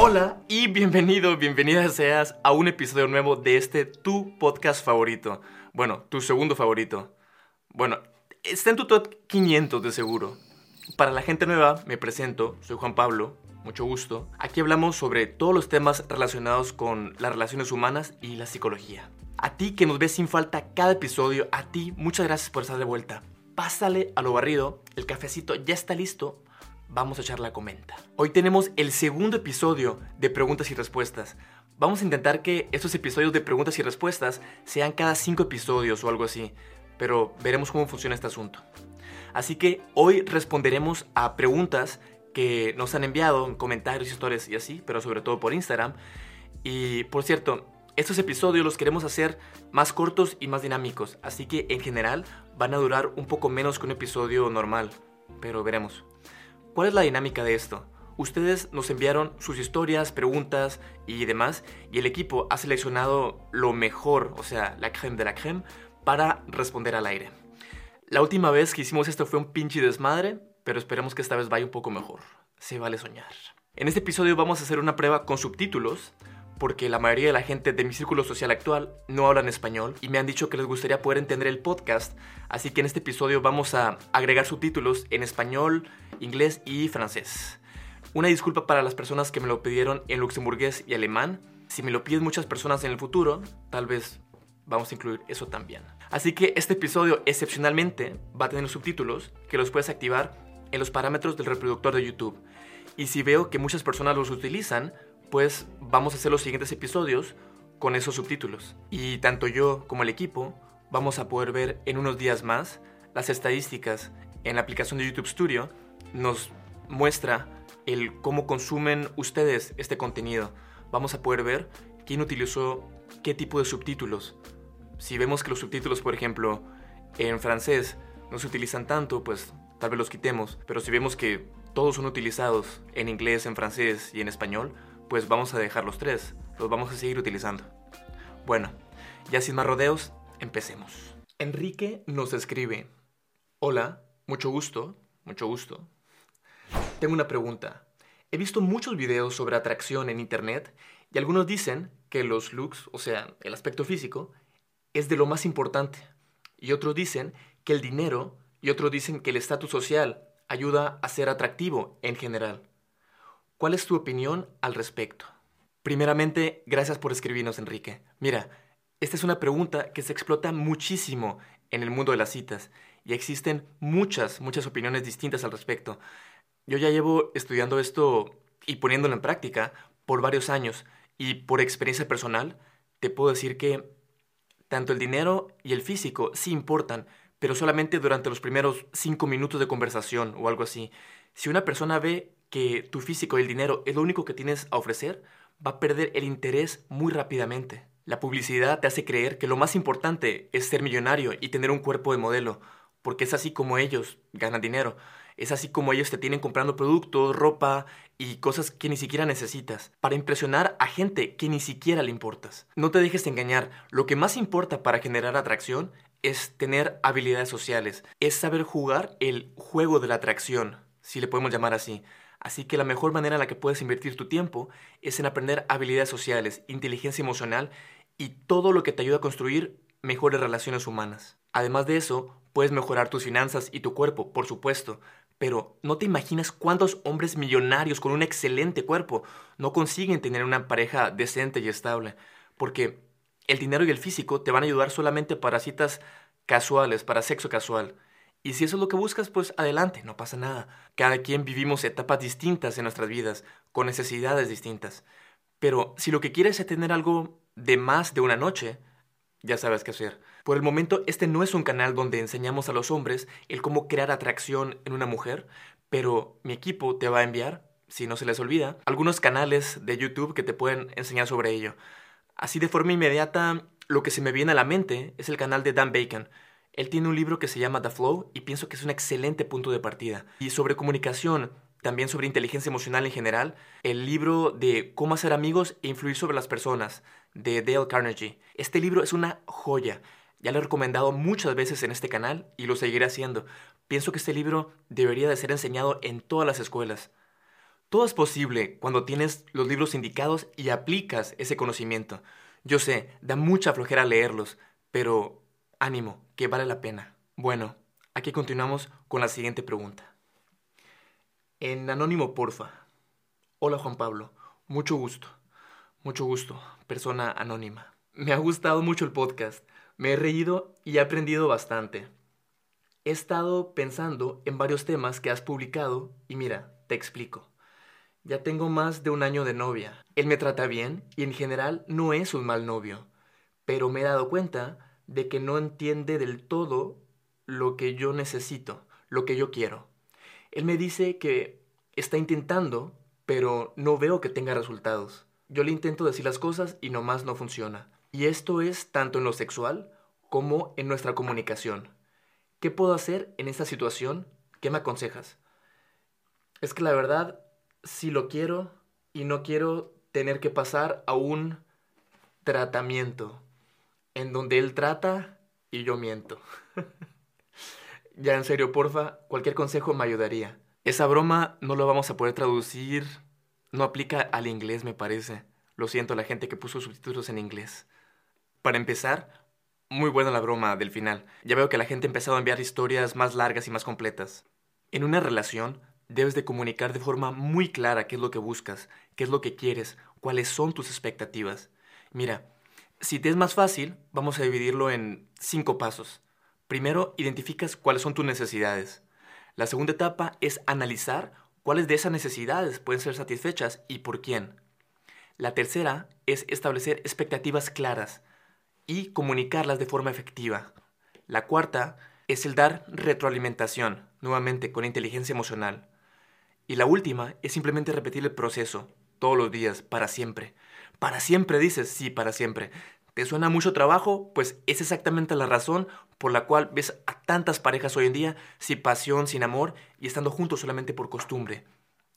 Hola y bienvenido, bienvenida seas a un episodio nuevo de este tu podcast favorito. Bueno, tu segundo favorito. Bueno, está en tu top 500 de seguro. Para la gente nueva, me presento, soy Juan Pablo, mucho gusto. Aquí hablamos sobre todos los temas relacionados con las relaciones humanas y la psicología. A ti que nos ves sin falta cada episodio, a ti muchas gracias por estar de vuelta. Pásale a lo barrido, el cafecito ya está listo vamos a echar la comenta. Hoy tenemos el segundo episodio de preguntas y respuestas. Vamos a intentar que estos episodios de preguntas y respuestas sean cada cinco episodios o algo así, pero veremos cómo funciona este asunto. Así que hoy responderemos a preguntas que nos han enviado en comentarios, historias y así, pero sobre todo por Instagram. Y por cierto, estos episodios los queremos hacer más cortos y más dinámicos, así que en general van a durar un poco menos que un episodio normal, pero veremos. ¿Cuál es la dinámica de esto? Ustedes nos enviaron sus historias, preguntas y demás, y el equipo ha seleccionado lo mejor, o sea, la creme de la creme, para responder al aire. La última vez que hicimos esto fue un pinche desmadre, pero esperemos que esta vez vaya un poco mejor. Se vale soñar. En este episodio vamos a hacer una prueba con subtítulos, porque la mayoría de la gente de mi círculo social actual no hablan español y me han dicho que les gustaría poder entender el podcast, así que en este episodio vamos a agregar subtítulos en español, inglés y francés. Una disculpa para las personas que me lo pidieron en luxemburgués y alemán. Si me lo piden muchas personas en el futuro, tal vez vamos a incluir eso también. Así que este episodio excepcionalmente va a tener subtítulos que los puedes activar en los parámetros del reproductor de YouTube. Y si veo que muchas personas los utilizan, pues vamos a hacer los siguientes episodios con esos subtítulos. Y tanto yo como el equipo vamos a poder ver en unos días más las estadísticas en la aplicación de YouTube Studio. Nos muestra el cómo consumen ustedes este contenido. Vamos a poder ver quién utilizó qué tipo de subtítulos. Si vemos que los subtítulos, por ejemplo, en francés no se utilizan tanto, pues tal vez los quitemos. Pero si vemos que todos son utilizados en inglés, en francés y en español, pues vamos a dejar los tres, los vamos a seguir utilizando. Bueno, ya sin más rodeos, empecemos. Enrique nos escribe, hola, mucho gusto, mucho gusto. Tengo una pregunta. He visto muchos videos sobre atracción en internet y algunos dicen que los looks, o sea, el aspecto físico, es de lo más importante. Y otros dicen que el dinero y otros dicen que el estatus social ayuda a ser atractivo en general. ¿Cuál es tu opinión al respecto? Primeramente, gracias por escribirnos, Enrique. Mira, esta es una pregunta que se explota muchísimo en el mundo de las citas y existen muchas, muchas opiniones distintas al respecto. Yo ya llevo estudiando esto y poniéndolo en práctica por varios años y por experiencia personal te puedo decir que tanto el dinero y el físico sí importan, pero solamente durante los primeros cinco minutos de conversación o algo así. Si una persona ve que tu físico y el dinero es lo único que tienes a ofrecer, va a perder el interés muy rápidamente. La publicidad te hace creer que lo más importante es ser millonario y tener un cuerpo de modelo, porque es así como ellos ganan dinero. Es así como ellos te tienen comprando productos, ropa y cosas que ni siquiera necesitas, para impresionar a gente que ni siquiera le importas. No te dejes engañar, lo que más importa para generar atracción es tener habilidades sociales, es saber jugar el juego de la atracción, si le podemos llamar así. Así que la mejor manera en la que puedes invertir tu tiempo es en aprender habilidades sociales, inteligencia emocional y todo lo que te ayuda a construir mejores relaciones humanas. Además de eso, puedes mejorar tus finanzas y tu cuerpo, por supuesto, pero no te imaginas cuántos hombres millonarios con un excelente cuerpo no consiguen tener una pareja decente y estable, porque el dinero y el físico te van a ayudar solamente para citas casuales, para sexo casual. Y si eso es lo que buscas, pues adelante, no pasa nada. Cada quien vivimos etapas distintas en nuestras vidas, con necesidades distintas. Pero si lo que quieres es tener algo de más de una noche, ya sabes qué hacer. Por el momento, este no es un canal donde enseñamos a los hombres el cómo crear atracción en una mujer, pero mi equipo te va a enviar, si no se les olvida, algunos canales de YouTube que te pueden enseñar sobre ello. Así de forma inmediata, lo que se me viene a la mente es el canal de Dan Bacon, él tiene un libro que se llama The Flow y pienso que es un excelente punto de partida. Y sobre comunicación, también sobre inteligencia emocional en general, el libro de Cómo hacer amigos e influir sobre las personas, de Dale Carnegie. Este libro es una joya. Ya lo he recomendado muchas veces en este canal y lo seguiré haciendo. Pienso que este libro debería de ser enseñado en todas las escuelas. Todo es posible cuando tienes los libros indicados y aplicas ese conocimiento. Yo sé, da mucha flojera leerlos, pero ánimo, que vale la pena. Bueno, aquí continuamos con la siguiente pregunta. En Anónimo Porfa. Hola Juan Pablo, mucho gusto. Mucho gusto, persona anónima. Me ha gustado mucho el podcast, me he reído y he aprendido bastante. He estado pensando en varios temas que has publicado y mira, te explico. Ya tengo más de un año de novia. Él me trata bien y en general no es un mal novio, pero me he dado cuenta de que no entiende del todo lo que yo necesito, lo que yo quiero. Él me dice que está intentando, pero no veo que tenga resultados. Yo le intento decir las cosas y nomás no funciona. Y esto es tanto en lo sexual como en nuestra comunicación. ¿Qué puedo hacer en esta situación? ¿Qué me aconsejas? Es que la verdad si lo quiero y no quiero tener que pasar a un tratamiento en donde él trata y yo miento. ya en serio, porfa, cualquier consejo me ayudaría. Esa broma no lo vamos a poder traducir, no aplica al inglés me parece. Lo siento la gente que puso subtítulos en inglés. Para empezar, muy buena la broma del final. Ya veo que la gente ha empezado a enviar historias más largas y más completas. En una relación, debes de comunicar de forma muy clara qué es lo que buscas, qué es lo que quieres, cuáles son tus expectativas. Mira, si te es más fácil, vamos a dividirlo en cinco pasos. Primero, identificas cuáles son tus necesidades. La segunda etapa es analizar cuáles de esas necesidades pueden ser satisfechas y por quién. La tercera es establecer expectativas claras y comunicarlas de forma efectiva. La cuarta es el dar retroalimentación, nuevamente con inteligencia emocional. Y la última es simplemente repetir el proceso, todos los días, para siempre. Para siempre dices, sí, para siempre. ¿Te suena mucho trabajo? Pues es exactamente la razón por la cual ves a tantas parejas hoy en día sin pasión, sin amor y estando juntos solamente por costumbre.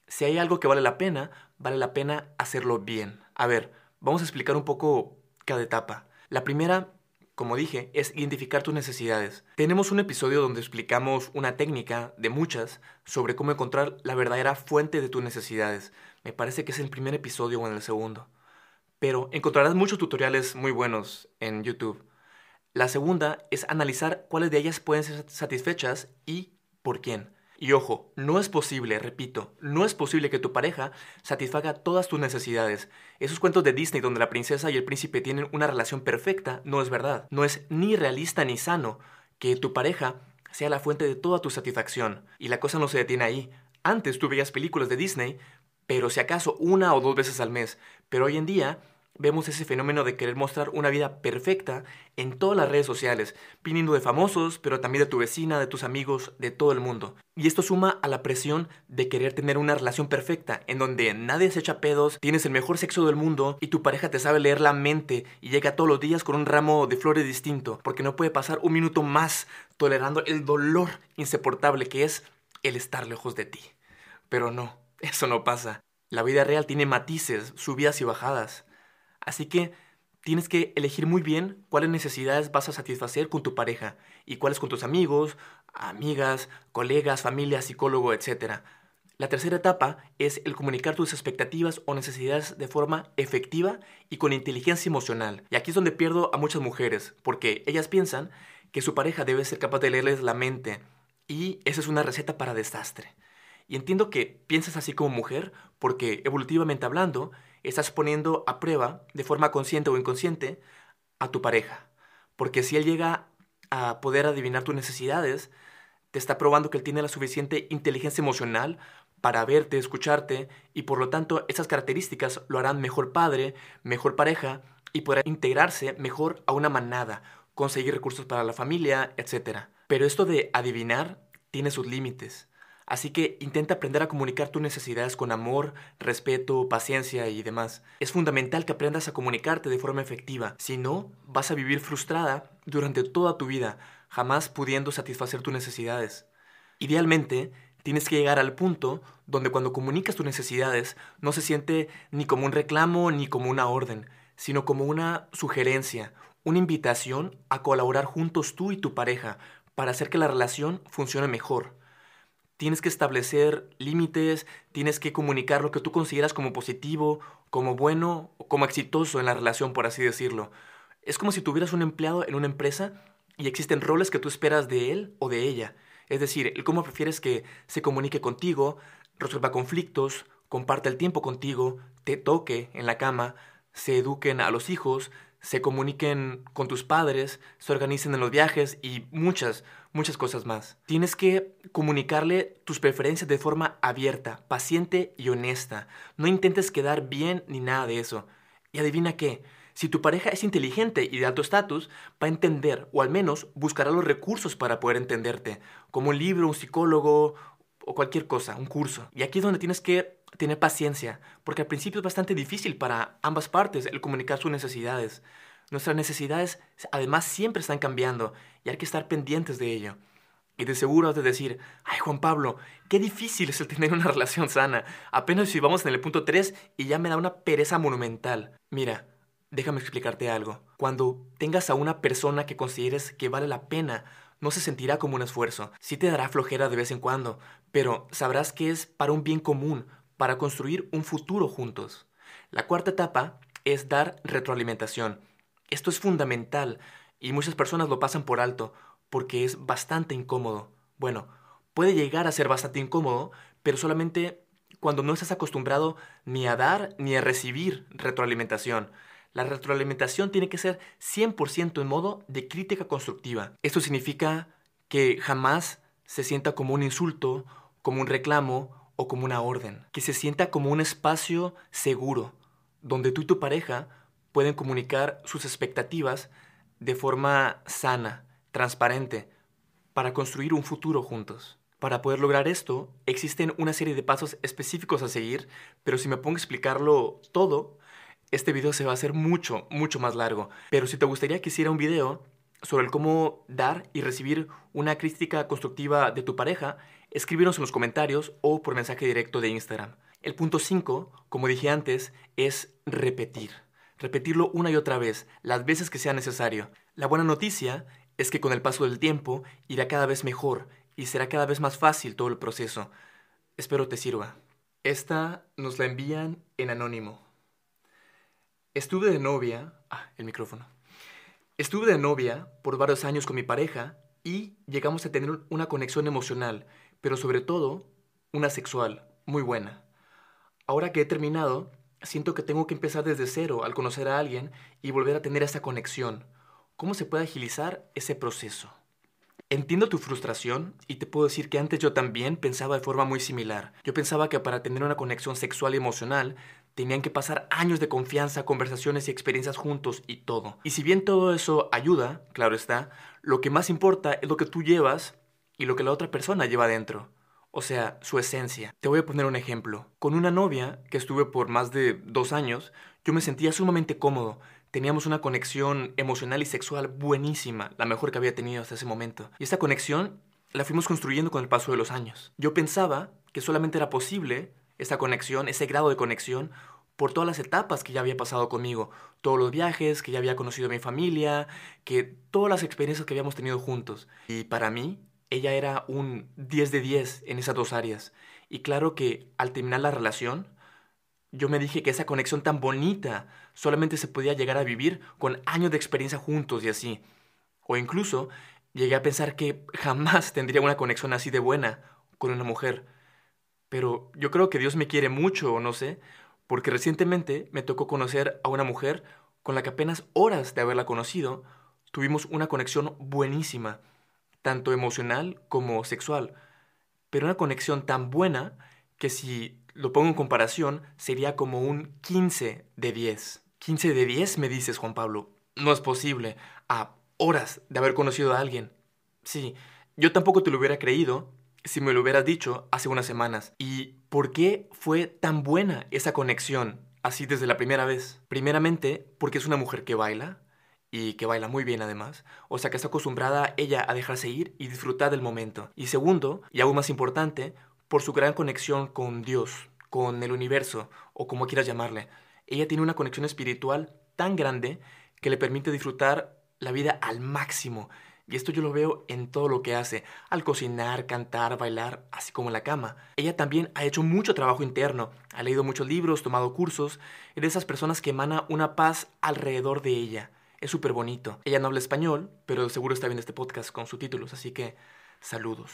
Si hay algo que vale la pena, vale la pena hacerlo bien. A ver, vamos a explicar un poco cada etapa. La primera como dije, es identificar tus necesidades. Tenemos un episodio donde explicamos una técnica de muchas sobre cómo encontrar la verdadera fuente de tus necesidades. Me parece que es el primer episodio o en el segundo. Pero encontrarás muchos tutoriales muy buenos en YouTube. La segunda es analizar cuáles de ellas pueden ser satisfechas y por quién. Y ojo, no es posible, repito, no es posible que tu pareja satisfaga todas tus necesidades. Esos cuentos de Disney donde la princesa y el príncipe tienen una relación perfecta no es verdad. No es ni realista ni sano que tu pareja sea la fuente de toda tu satisfacción. Y la cosa no se detiene ahí. Antes tú veías películas de Disney, pero si acaso una o dos veces al mes. Pero hoy en día vemos ese fenómeno de querer mostrar una vida perfecta en todas las redes sociales, viniendo de famosos, pero también de tu vecina, de tus amigos, de todo el mundo. Y esto suma a la presión de querer tener una relación perfecta, en donde nadie se echa pedos, tienes el mejor sexo del mundo y tu pareja te sabe leer la mente y llega todos los días con un ramo de flores distinto, porque no puede pasar un minuto más tolerando el dolor insoportable que es el estar lejos de ti. Pero no, eso no pasa. La vida real tiene matices, subidas y bajadas. Así que tienes que elegir muy bien cuáles necesidades vas a satisfacer con tu pareja y cuáles con tus amigos, amigas, colegas, familia, psicólogo, etc. La tercera etapa es el comunicar tus expectativas o necesidades de forma efectiva y con inteligencia emocional. Y aquí es donde pierdo a muchas mujeres, porque ellas piensan que su pareja debe ser capaz de leerles la mente y esa es una receta para desastre. Y entiendo que piensas así como mujer, porque evolutivamente hablando, estás poniendo a prueba, de forma consciente o inconsciente, a tu pareja. Porque si él llega a poder adivinar tus necesidades, te está probando que él tiene la suficiente inteligencia emocional para verte, escucharte, y por lo tanto esas características lo harán mejor padre, mejor pareja, y podrá integrarse mejor a una manada, conseguir recursos para la familia, etc. Pero esto de adivinar tiene sus límites. Así que intenta aprender a comunicar tus necesidades con amor, respeto, paciencia y demás. Es fundamental que aprendas a comunicarte de forma efectiva, si no, vas a vivir frustrada durante toda tu vida, jamás pudiendo satisfacer tus necesidades. Idealmente, tienes que llegar al punto donde cuando comunicas tus necesidades no se siente ni como un reclamo ni como una orden, sino como una sugerencia, una invitación a colaborar juntos tú y tu pareja para hacer que la relación funcione mejor. Tienes que establecer límites, tienes que comunicar lo que tú consideras como positivo, como bueno, como exitoso en la relación, por así decirlo. Es como si tuvieras un empleado en una empresa y existen roles que tú esperas de él o de ella. Es decir, cómo prefieres que se comunique contigo, resuelva conflictos, comparte el tiempo contigo, te toque en la cama, se eduquen a los hijos, se comuniquen con tus padres, se organicen en los viajes y muchas, muchas cosas más. Tienes que comunicarle tus preferencias de forma abierta, paciente y honesta. No intentes quedar bien ni nada de eso. Y adivina qué, si tu pareja es inteligente y de alto estatus, va a entender, o al menos buscará los recursos para poder entenderte, como un libro, un psicólogo o cualquier cosa, un curso. Y aquí es donde tienes que tener paciencia, porque al principio es bastante difícil para ambas partes el comunicar sus necesidades. Nuestras necesidades además siempre están cambiando y hay que estar pendientes de ello. Y de seguro has de decir, ay Juan Pablo, qué difícil es el tener una relación sana. Apenas si vamos en el punto 3 y ya me da una pereza monumental. Mira, déjame explicarte algo. Cuando tengas a una persona que consideres que vale la pena, no se sentirá como un esfuerzo. Sí te dará flojera de vez en cuando, pero sabrás que es para un bien común, para construir un futuro juntos. La cuarta etapa es dar retroalimentación. Esto es fundamental y muchas personas lo pasan por alto porque es bastante incómodo. Bueno, puede llegar a ser bastante incómodo, pero solamente cuando no estás acostumbrado ni a dar ni a recibir retroalimentación. La retroalimentación tiene que ser 100% en modo de crítica constructiva. Esto significa que jamás se sienta como un insulto, como un reclamo o como una orden, que se sienta como un espacio seguro, donde tú y tu pareja pueden comunicar sus expectativas de forma sana, transparente, para construir un futuro juntos. Para poder lograr esto, existen una serie de pasos específicos a seguir, pero si me pongo a explicarlo todo, este video se va a hacer mucho, mucho más largo. Pero si te gustaría que hiciera un video sobre el cómo dar y recibir una crítica constructiva de tu pareja, escríbenos en los comentarios o por mensaje directo de Instagram. El punto 5, como dije antes, es repetir. Repetirlo una y otra vez, las veces que sea necesario. La buena noticia es que con el paso del tiempo irá cada vez mejor y será cada vez más fácil todo el proceso. Espero te sirva. Esta nos la envían en anónimo. Estuve de novia... Ah, el micrófono. Estuve de novia por varios años con mi pareja y llegamos a tener una conexión emocional, pero sobre todo una sexual, muy buena. Ahora que he terminado, siento que tengo que empezar desde cero al conocer a alguien y volver a tener esa conexión. ¿Cómo se puede agilizar ese proceso? Entiendo tu frustración y te puedo decir que antes yo también pensaba de forma muy similar. Yo pensaba que para tener una conexión sexual y emocional tenían que pasar años de confianza, conversaciones y experiencias juntos y todo. Y si bien todo eso ayuda, claro está, lo que más importa es lo que tú llevas y lo que la otra persona lleva dentro. O sea, su esencia. Te voy a poner un ejemplo. Con una novia que estuve por más de dos años, yo me sentía sumamente cómodo. Teníamos una conexión emocional y sexual buenísima, la mejor que había tenido hasta ese momento. Y esta conexión la fuimos construyendo con el paso de los años. Yo pensaba que solamente era posible esta conexión, ese grado de conexión, por todas las etapas que ya había pasado conmigo, todos los viajes, que ya había conocido a mi familia, que todas las experiencias que habíamos tenido juntos. Y para mí, ella era un 10 de 10 en esas dos áreas. Y claro que al terminar la relación, yo me dije que esa conexión tan bonita solamente se podía llegar a vivir con años de experiencia juntos y así. O incluso llegué a pensar que jamás tendría una conexión así de buena con una mujer. Pero yo creo que Dios me quiere mucho, o no sé, porque recientemente me tocó conocer a una mujer con la que apenas horas de haberla conocido tuvimos una conexión buenísima tanto emocional como sexual, pero una conexión tan buena que si lo pongo en comparación sería como un 15 de 10. 15 de 10 me dices, Juan Pablo. No es posible. A horas de haber conocido a alguien. Sí, yo tampoco te lo hubiera creído si me lo hubieras dicho hace unas semanas. ¿Y por qué fue tan buena esa conexión así desde la primera vez? Primeramente, porque es una mujer que baila, y que baila muy bien además, o sea que está acostumbrada ella a dejarse ir y disfrutar del momento. Y segundo, y aún más importante, por su gran conexión con Dios, con el universo, o como quieras llamarle. Ella tiene una conexión espiritual tan grande que le permite disfrutar la vida al máximo. Y esto yo lo veo en todo lo que hace, al cocinar, cantar, bailar, así como en la cama. Ella también ha hecho mucho trabajo interno, ha leído muchos libros, tomado cursos, es de esas personas que emana una paz alrededor de ella. Es súper bonito. Ella no habla español, pero seguro está viendo este podcast con subtítulos, así que saludos.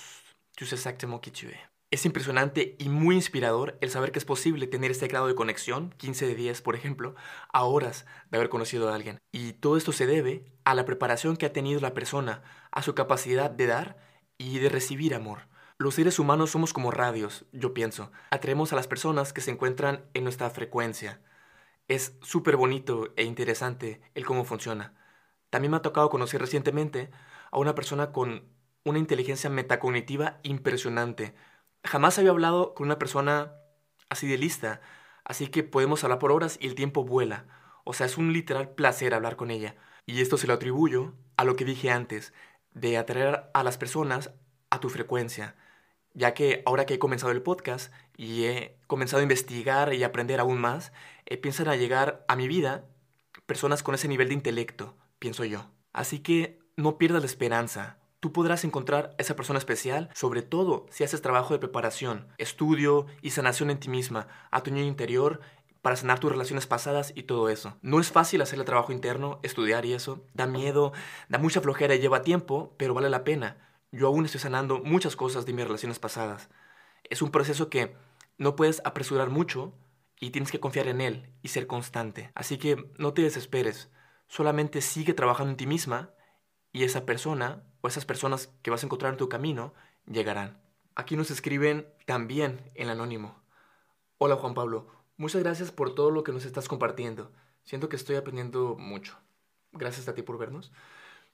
Es impresionante y muy inspirador el saber que es posible tener este grado de conexión, 15 de 10 por ejemplo, a horas de haber conocido a alguien. Y todo esto se debe a la preparación que ha tenido la persona, a su capacidad de dar y de recibir amor. Los seres humanos somos como radios, yo pienso. Atraemos a las personas que se encuentran en nuestra frecuencia. Es súper bonito e interesante el cómo funciona. También me ha tocado conocer recientemente a una persona con una inteligencia metacognitiva impresionante Jamás había hablado con una persona así de lista, así que podemos hablar por horas y el tiempo vuela. O sea, es un literal placer hablar con ella. Y esto se lo atribuyo a lo que dije antes, de atraer a las personas a tu frecuencia. Ya que ahora que he comenzado el podcast y he comenzado a investigar y aprender aún más, eh, piensan a llegar a mi vida personas con ese nivel de intelecto, pienso yo. Así que no pierdas la esperanza, Tú podrás encontrar a esa persona especial, sobre todo si haces trabajo de preparación, estudio y sanación en ti misma, a tu niño interior, para sanar tus relaciones pasadas y todo eso. No es fácil hacer el trabajo interno, estudiar y eso. Da miedo, da mucha flojera y lleva tiempo, pero vale la pena. Yo aún estoy sanando muchas cosas de mis relaciones pasadas. Es un proceso que no puedes apresurar mucho y tienes que confiar en él y ser constante. Así que no te desesperes. Solamente sigue trabajando en ti misma y esa persona o esas personas que vas a encontrar en tu camino llegarán. Aquí nos escriben también en anónimo. Hola Juan Pablo, muchas gracias por todo lo que nos estás compartiendo. Siento que estoy aprendiendo mucho. Gracias a ti por vernos.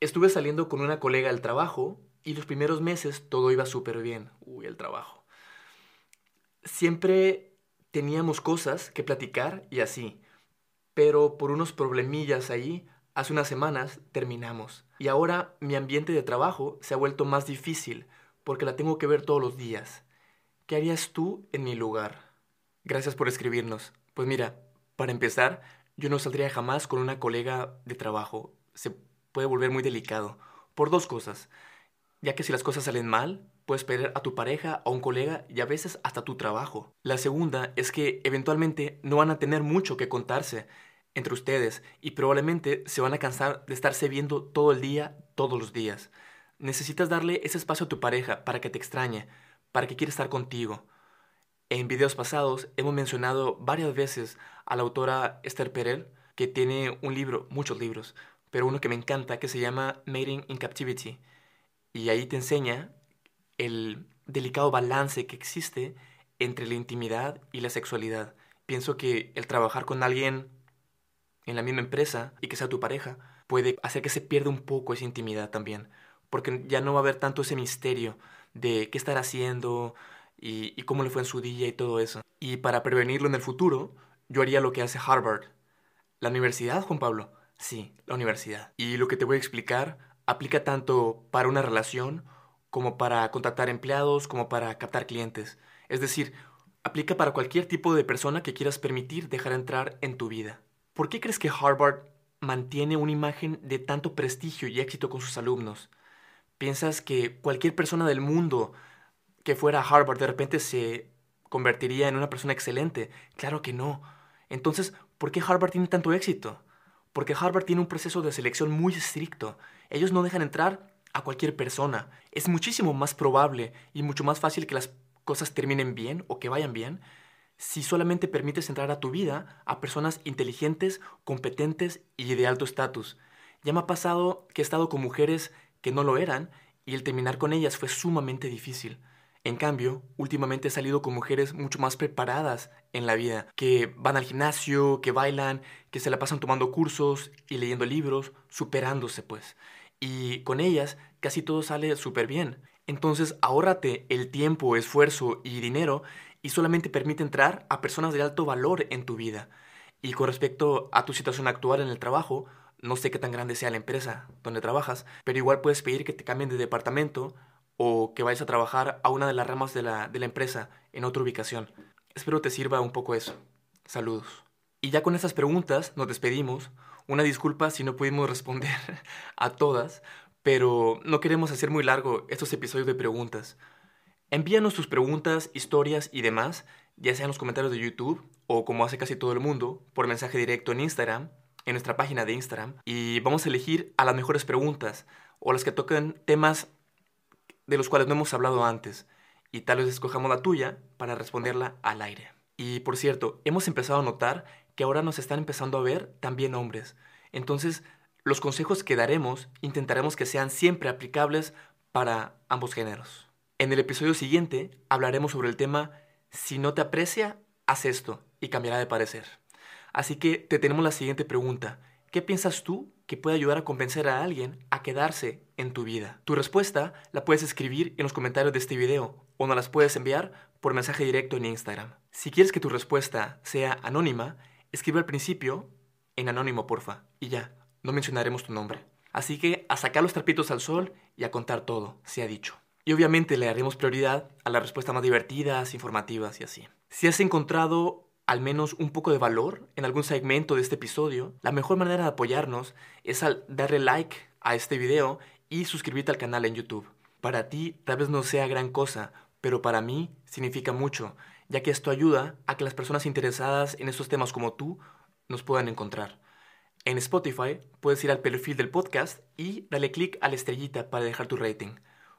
Estuve saliendo con una colega al trabajo y los primeros meses todo iba súper bien. Uy, el trabajo. Siempre teníamos cosas que platicar y así. Pero por unos problemillas ahí Hace unas semanas terminamos y ahora mi ambiente de trabajo se ha vuelto más difícil porque la tengo que ver todos los días. ¿Qué harías tú en mi lugar? Gracias por escribirnos. Pues mira, para empezar, yo no saldría jamás con una colega de trabajo. Se puede volver muy delicado. Por dos cosas. Ya que si las cosas salen mal, puedes perder a tu pareja, a un colega y a veces hasta tu trabajo. La segunda es que eventualmente no van a tener mucho que contarse entre ustedes y probablemente se van a cansar de estarse viendo todo el día, todos los días. Necesitas darle ese espacio a tu pareja para que te extrañe, para que quiera estar contigo. En videos pasados hemos mencionado varias veces a la autora Esther Perel, que tiene un libro, muchos libros, pero uno que me encanta que se llama Mating in Captivity. Y ahí te enseña el delicado balance que existe entre la intimidad y la sexualidad. Pienso que el trabajar con alguien en la misma empresa y que sea tu pareja, puede hacer que se pierda un poco esa intimidad también, porque ya no va a haber tanto ese misterio de qué estar haciendo y, y cómo le fue en su día y todo eso. Y para prevenirlo en el futuro, yo haría lo que hace Harvard. ¿La universidad, Juan Pablo? Sí, la universidad. Y lo que te voy a explicar aplica tanto para una relación como para contratar empleados, como para captar clientes. Es decir, aplica para cualquier tipo de persona que quieras permitir dejar entrar en tu vida. ¿Por qué crees que Harvard mantiene una imagen de tanto prestigio y éxito con sus alumnos? ¿Piensas que cualquier persona del mundo que fuera a Harvard de repente se convertiría en una persona excelente? Claro que no. Entonces, ¿por qué Harvard tiene tanto éxito? Porque Harvard tiene un proceso de selección muy estricto. Ellos no dejan entrar a cualquier persona. Es muchísimo más probable y mucho más fácil que las cosas terminen bien o que vayan bien si solamente permites entrar a tu vida a personas inteligentes, competentes y de alto estatus. Ya me ha pasado que he estado con mujeres que no lo eran y el terminar con ellas fue sumamente difícil. En cambio, últimamente he salido con mujeres mucho más preparadas en la vida, que van al gimnasio, que bailan, que se la pasan tomando cursos y leyendo libros, superándose pues. Y con ellas casi todo sale súper bien. Entonces ahórrate el tiempo, esfuerzo y dinero y solamente permite entrar a personas de alto valor en tu vida. Y con respecto a tu situación actual en el trabajo, no sé qué tan grande sea la empresa donde trabajas, pero igual puedes pedir que te cambien de departamento o que vayas a trabajar a una de las ramas de la, de la empresa en otra ubicación. Espero te sirva un poco eso. Saludos. Y ya con estas preguntas nos despedimos. Una disculpa si no pudimos responder a todas, pero no queremos hacer muy largo estos episodios de preguntas. Envíanos tus preguntas, historias y demás, ya sea en los comentarios de YouTube o como hace casi todo el mundo, por mensaje directo en Instagram, en nuestra página de Instagram, y vamos a elegir a las mejores preguntas o las que toquen temas de los cuales no hemos hablado antes, y tal vez escojamos la tuya para responderla al aire. Y por cierto, hemos empezado a notar que ahora nos están empezando a ver también hombres. Entonces, los consejos que daremos intentaremos que sean siempre aplicables para ambos géneros. En el episodio siguiente hablaremos sobre el tema Si no te aprecia, haz esto y cambiará de parecer. Así que te tenemos la siguiente pregunta. ¿Qué piensas tú que puede ayudar a convencer a alguien a quedarse en tu vida? Tu respuesta la puedes escribir en los comentarios de este video o nos las puedes enviar por mensaje directo en Instagram. Si quieres que tu respuesta sea anónima, escribe al principio en anónimo, porfa, y ya, no mencionaremos tu nombre. Así que a sacar los trapitos al sol y a contar todo, se ha dicho. Y obviamente le daremos prioridad a las respuestas más divertidas, informativas y así. Si has encontrado al menos un poco de valor en algún segmento de este episodio, la mejor manera de apoyarnos es al darle like a este video y suscribirte al canal en YouTube. Para ti tal vez no sea gran cosa, pero para mí significa mucho, ya que esto ayuda a que las personas interesadas en estos temas como tú nos puedan encontrar. En Spotify puedes ir al perfil del podcast y darle clic a la estrellita para dejar tu rating.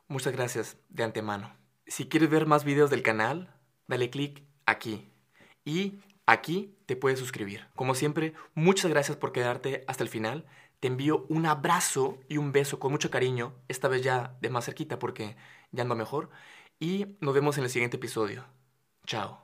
Muchas gracias de antemano. Si quieres ver más videos del canal, dale clic aquí. Y aquí te puedes suscribir. Como siempre, muchas gracias por quedarte hasta el final. Te envío un abrazo y un beso con mucho cariño, esta vez ya de más cerquita porque ya ando mejor. Y nos vemos en el siguiente episodio. Ciao.